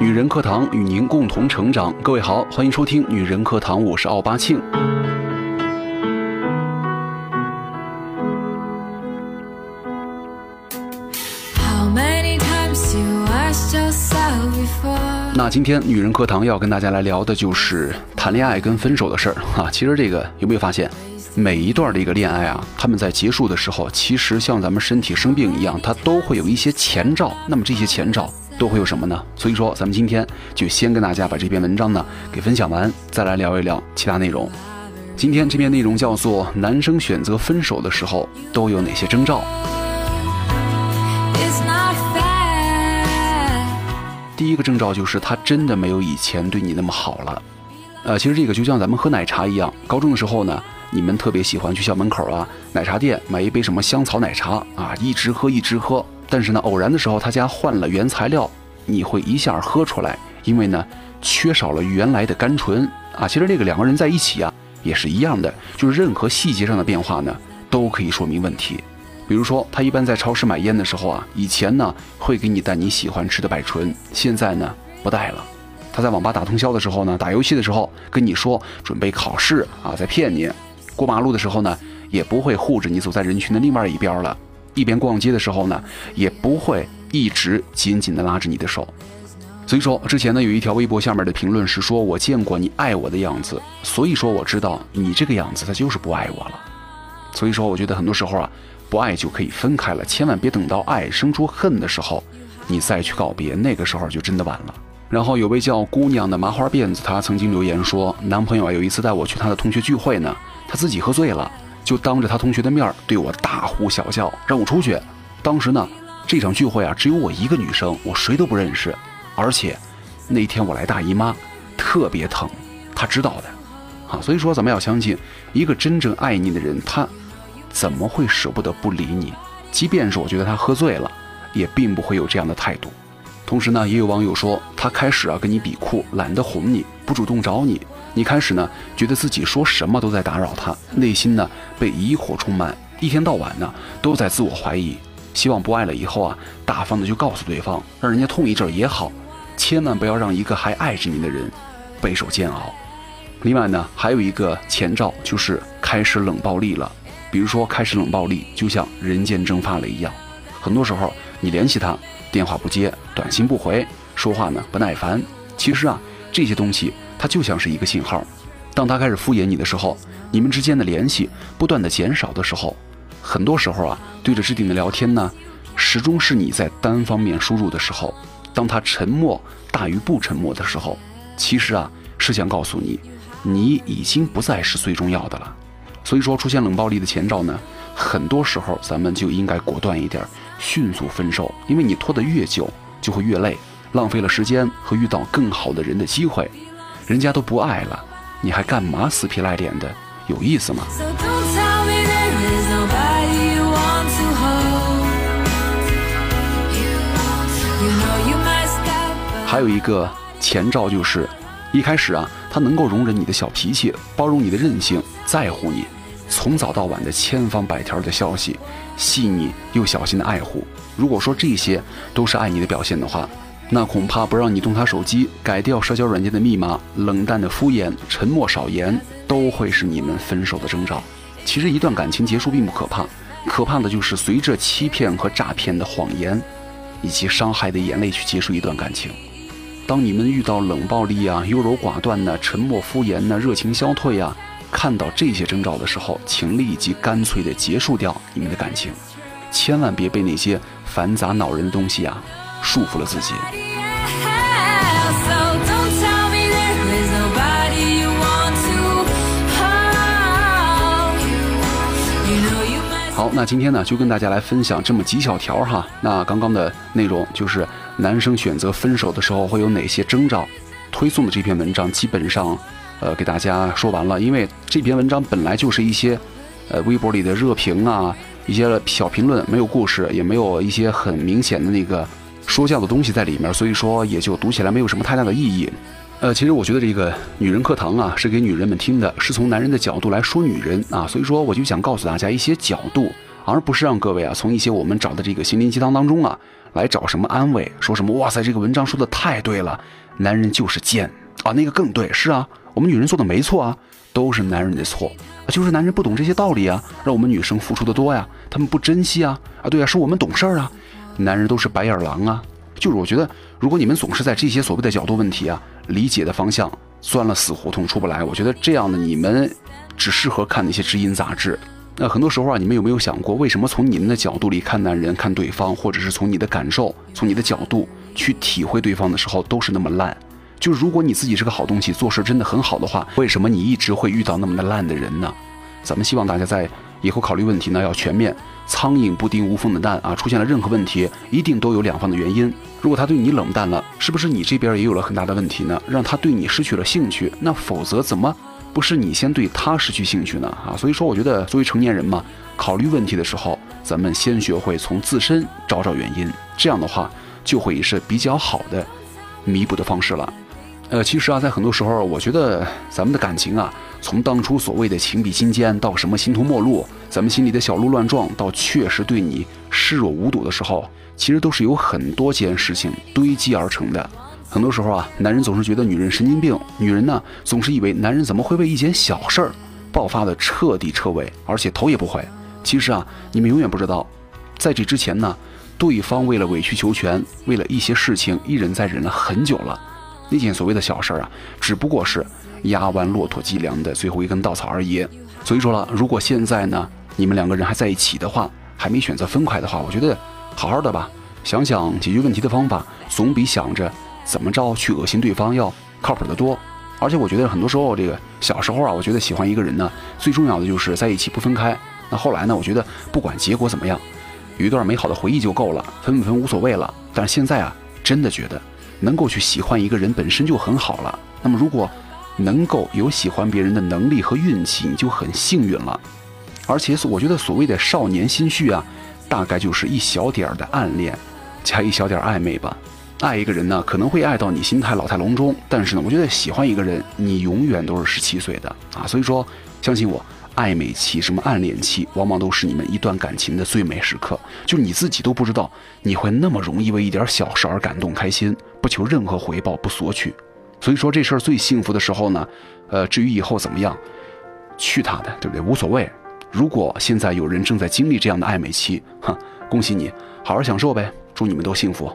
女人课堂与您共同成长。各位好，欢迎收听女人课堂，我是奥巴庆。那今天女人课堂要跟大家来聊的就是谈恋爱跟分手的事儿哈。其实这个有没有发现，每一段的一个恋爱啊，他们在结束的时候，其实像咱们身体生病一样，它都会有一些前兆。那么这些前兆都会有什么呢？所以说，咱们今天就先跟大家把这篇文章呢给分享完，再来聊一聊其他内容。今天这篇内容叫做《男生选择分手的时候都有哪些征兆》。第一个征兆就是他真的没有以前对你那么好了，呃，其实这个就像咱们喝奶茶一样，高中的时候呢，你们特别喜欢去校门口啊奶茶店买一杯什么香草奶茶啊，一直喝一直喝，但是呢，偶然的时候他家换了原材料，你会一下喝出来，因为呢，缺少了原来的甘醇啊。其实这个两个人在一起啊也是一样的，就是任何细节上的变化呢都可以说明问题。比如说，他一般在超市买烟的时候啊，以前呢会给你带你喜欢吃的百醇，现在呢不带了。他在网吧打通宵的时候呢，打游戏的时候跟你说准备考试啊，在骗你。过马路的时候呢，也不会护着你走在人群的另外一边了。一边逛街的时候呢，也不会一直紧紧地拉着你的手。所以说，之前呢有一条微博下面的评论是说我见过你爱我的样子，所以说我知道你这个样子他就是不爱我了。所以说，我觉得很多时候啊。不爱就可以分开了，千万别等到爱生出恨的时候，你再去告别，那个时候就真的晚了。然后有位叫姑娘的麻花辫子，她曾经留言说，男朋友啊有一次带我去他的同学聚会呢，他自己喝醉了，就当着他同学的面对我大呼小叫，让我出去。当时呢，这场聚会啊只有我一个女生，我谁都不认识，而且那天我来大姨妈，特别疼，他知道的，啊，所以说咱们要相信，一个真正爱你的人，他。怎么会舍不得不理你？即便是我觉得他喝醉了，也并不会有这样的态度。同时呢，也有网友说他开始啊跟你比酷，懒得哄你，不主动找你。你开始呢觉得自己说什么都在打扰他，内心呢被疑惑充满，一天到晚呢都在自我怀疑。希望不爱了以后啊，大方的就告诉对方，让人家痛一阵也好，千万不要让一个还爱着你的人备受煎熬。另外呢，还有一个前兆就是开始冷暴力了。比如说，开始冷暴力，就像人间蒸发了一样。很多时候，你联系他，电话不接，短信不回，说话呢不耐烦。其实啊，这些东西它就像是一个信号。当他开始敷衍你的时候，你们之间的联系不断的减少的时候，很多时候啊，对着置顶的聊天呢，始终是你在单方面输入的时候。当他沉默大于不沉默的时候，其实啊，是想告诉你，你已经不再是最重要的了。所以说，出现冷暴力的前兆呢，很多时候咱们就应该果断一点，迅速分手。因为你拖得越久，就会越累，浪费了时间和遇到更好的人的机会。人家都不爱了，你还干嘛死皮赖脸的？有意思吗？还有一个前兆就是，一开始啊，他能够容忍你的小脾气，包容你的任性，在乎你。从早到晚的千方百条的消息，细腻又小心的爱护。如果说这些都是爱你的表现的话，那恐怕不让你动他手机，改掉社交软件的密码，冷淡的敷衍，沉默少言，都会是你们分手的征兆。其实一段感情结束并不可怕，可怕的就是随着欺骗和诈骗的谎言，以及伤害的眼泪去结束一段感情。当你们遇到冷暴力啊、优柔寡断呢、沉默敷衍呢、热情消退啊。看到这些征兆的时候，请立即干脆的结束掉你们的感情，千万别被那些繁杂恼人的东西啊束缚了自己。好，那今天呢就跟大家来分享这么几小条哈。那刚刚的内容就是男生选择分手的时候会有哪些征兆，推送的这篇文章基本上。呃，给大家说完了，因为这篇文章本来就是一些，呃，微博里的热评啊，一些小评论，没有故事，也没有一些很明显的那个说教的东西在里面，所以说也就读起来没有什么太大的意义。呃，其实我觉得这个女人课堂啊，是给女人们听的，是从男人的角度来说女人啊，所以说我就想告诉大家一些角度而不是让各位啊从一些我们找的这个心灵鸡汤当中啊来找什么安慰，说什么哇塞这个文章说的太对了，男人就是贱。啊，那个更对，是啊，我们女人做的没错啊，都是男人的错，就是男人不懂这些道理啊，让我们女生付出的多呀，他们不珍惜啊，啊对啊，是我们懂事儿啊，男人都是白眼狼啊，就是我觉得如果你们总是在这些所谓的角度问题啊理解的方向钻了死胡同出不来，我觉得这样的你们只适合看那些知音杂志。那很多时候啊，你们有没有想过，为什么从你们的角度里看男人、看对方，或者是从你的感受、从你的角度去体会对方的时候，都是那么烂？就是如果你自己是个好东西，做事真的很好的话，为什么你一直会遇到那么的烂的人呢？咱们希望大家在以后考虑问题呢，要全面。苍蝇不叮无缝的蛋啊，出现了任何问题，一定都有两方的原因。如果他对你冷淡了，是不是你这边也有了很大的问题呢？让他对你失去了兴趣，那否则怎么？不是你先对他失去兴趣呢啊，所以说我觉得作为成年人嘛，考虑问题的时候，咱们先学会从自身找找原因，这样的话就会是比较好的弥补的方式了。呃，其实啊，在很多时候，我觉得咱们的感情啊，从当初所谓的情比金坚到什么形同陌路，咱们心里的小鹿乱撞，到确实对你视若无睹的时候，其实都是有很多件事情堆积而成的。很多时候啊，男人总是觉得女人神经病，女人呢总是以为男人怎么会为一件小事儿爆发的彻底彻尾，而且头也不回。其实啊，你们永远不知道，在这之前呢，对方为了委曲求全，为了一些事情一忍再忍了很久了。那件所谓的小事儿啊，只不过是压弯骆驼脊梁的最后一根稻草而已。所以说了，如果现在呢，你们两个人还在一起的话，还没选择分开的话，我觉得好好的吧，想想解决问题的方法，总比想着。怎么着去恶心对方要靠谱的多，而且我觉得很多时候这个小时候啊，我觉得喜欢一个人呢，最重要的就是在一起不分开。那后来呢，我觉得不管结果怎么样，有一段美好的回忆就够了，分不分无所谓了。但是现在啊，真的觉得能够去喜欢一个人本身就很好了。那么如果能够有喜欢别人的能力和运气，你就很幸运了。而且我觉得所谓的少年心绪啊，大概就是一小点儿的暗恋，加一小点暧昧吧。爱一个人呢，可能会爱到你心态老态龙钟，但是呢，我觉得喜欢一个人，你永远都是十七岁的啊。所以说，相信我，暧昧期、什么暗恋期，往往都是你们一段感情的最美时刻。就你自己都不知道，你会那么容易为一点小事而感动开心，不求任何回报，不索取。所以说，这事儿最幸福的时候呢，呃，至于以后怎么样，去他的，对不对？无所谓。如果现在有人正在经历这样的暧昧期，哼，恭喜你，好好享受呗。祝你们都幸福。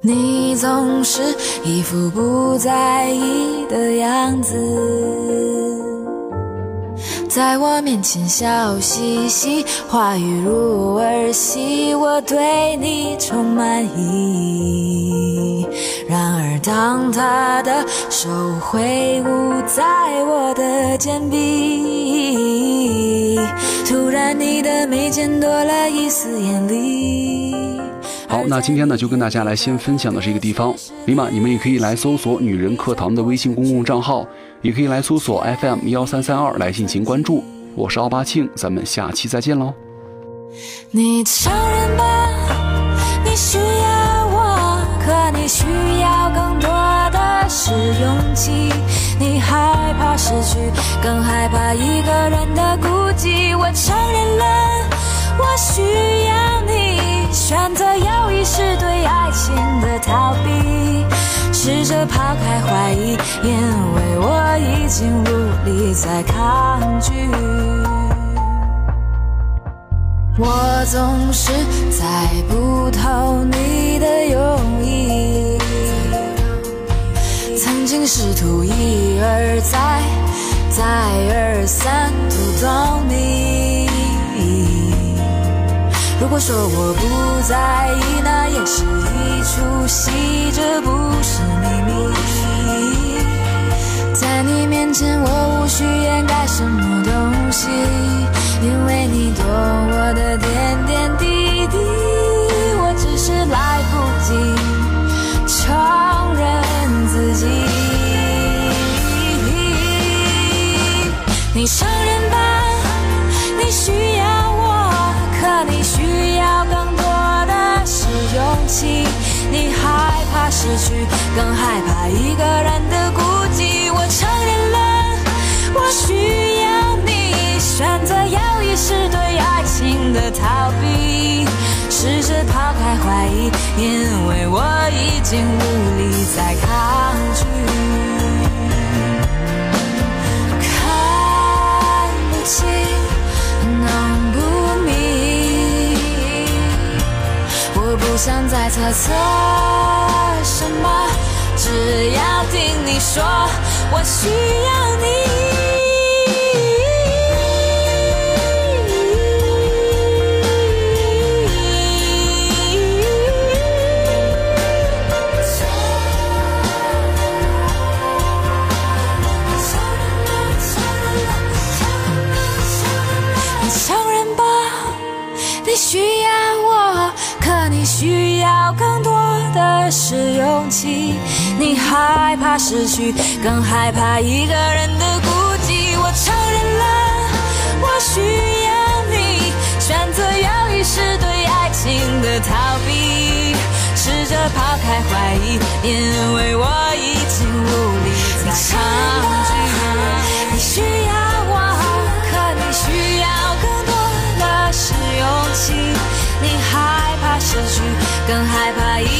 你总是一副不在意的样子，在我面前笑嘻嘻，话语如儿戏，我对你充满疑。然而，当他的手挥舞在我的肩臂，突然你的眉间多了一丝眼力。好，那今天呢，就跟大家来先分享的是一个地方，明码你们也可以来搜索“女人课堂”的微信公共账号，也可以来搜索 FM 幺三三二来进行关注。我是奥巴庆，咱们下期再见喽。你承认吧，你需要我，可你需要更多的是勇气。你害怕失去，更害怕一个人的孤寂。我承认了，我需要你。选择友谊是对爱情的逃避，试着抛开怀疑，因为我已经无力再抗拒。我总是猜不透你的用意，曾经试图一而再、再而三我说我不在意，那也是一出戏，这不是秘密。在你面前，我无需掩盖什么东西，因为你懂我的点点一个人的孤寂。我承认了，我需要你，选择有意识对爱情的。逃避，试着抛开怀疑，因为我已经无力再抗拒。看不清，弄不明，我不想再猜测什么，只要听你说，我需要你。你承认吧，你需要我，可你需要更多的是勇气。你害怕失去，更害怕一个人的孤寂。我承认了，我需要你，选择犹豫是对爱情的逃避。试着抛开怀疑，因为我已经无力再抗拒。你需要我，可你需要更多的是勇气。你害怕失去，更害怕一。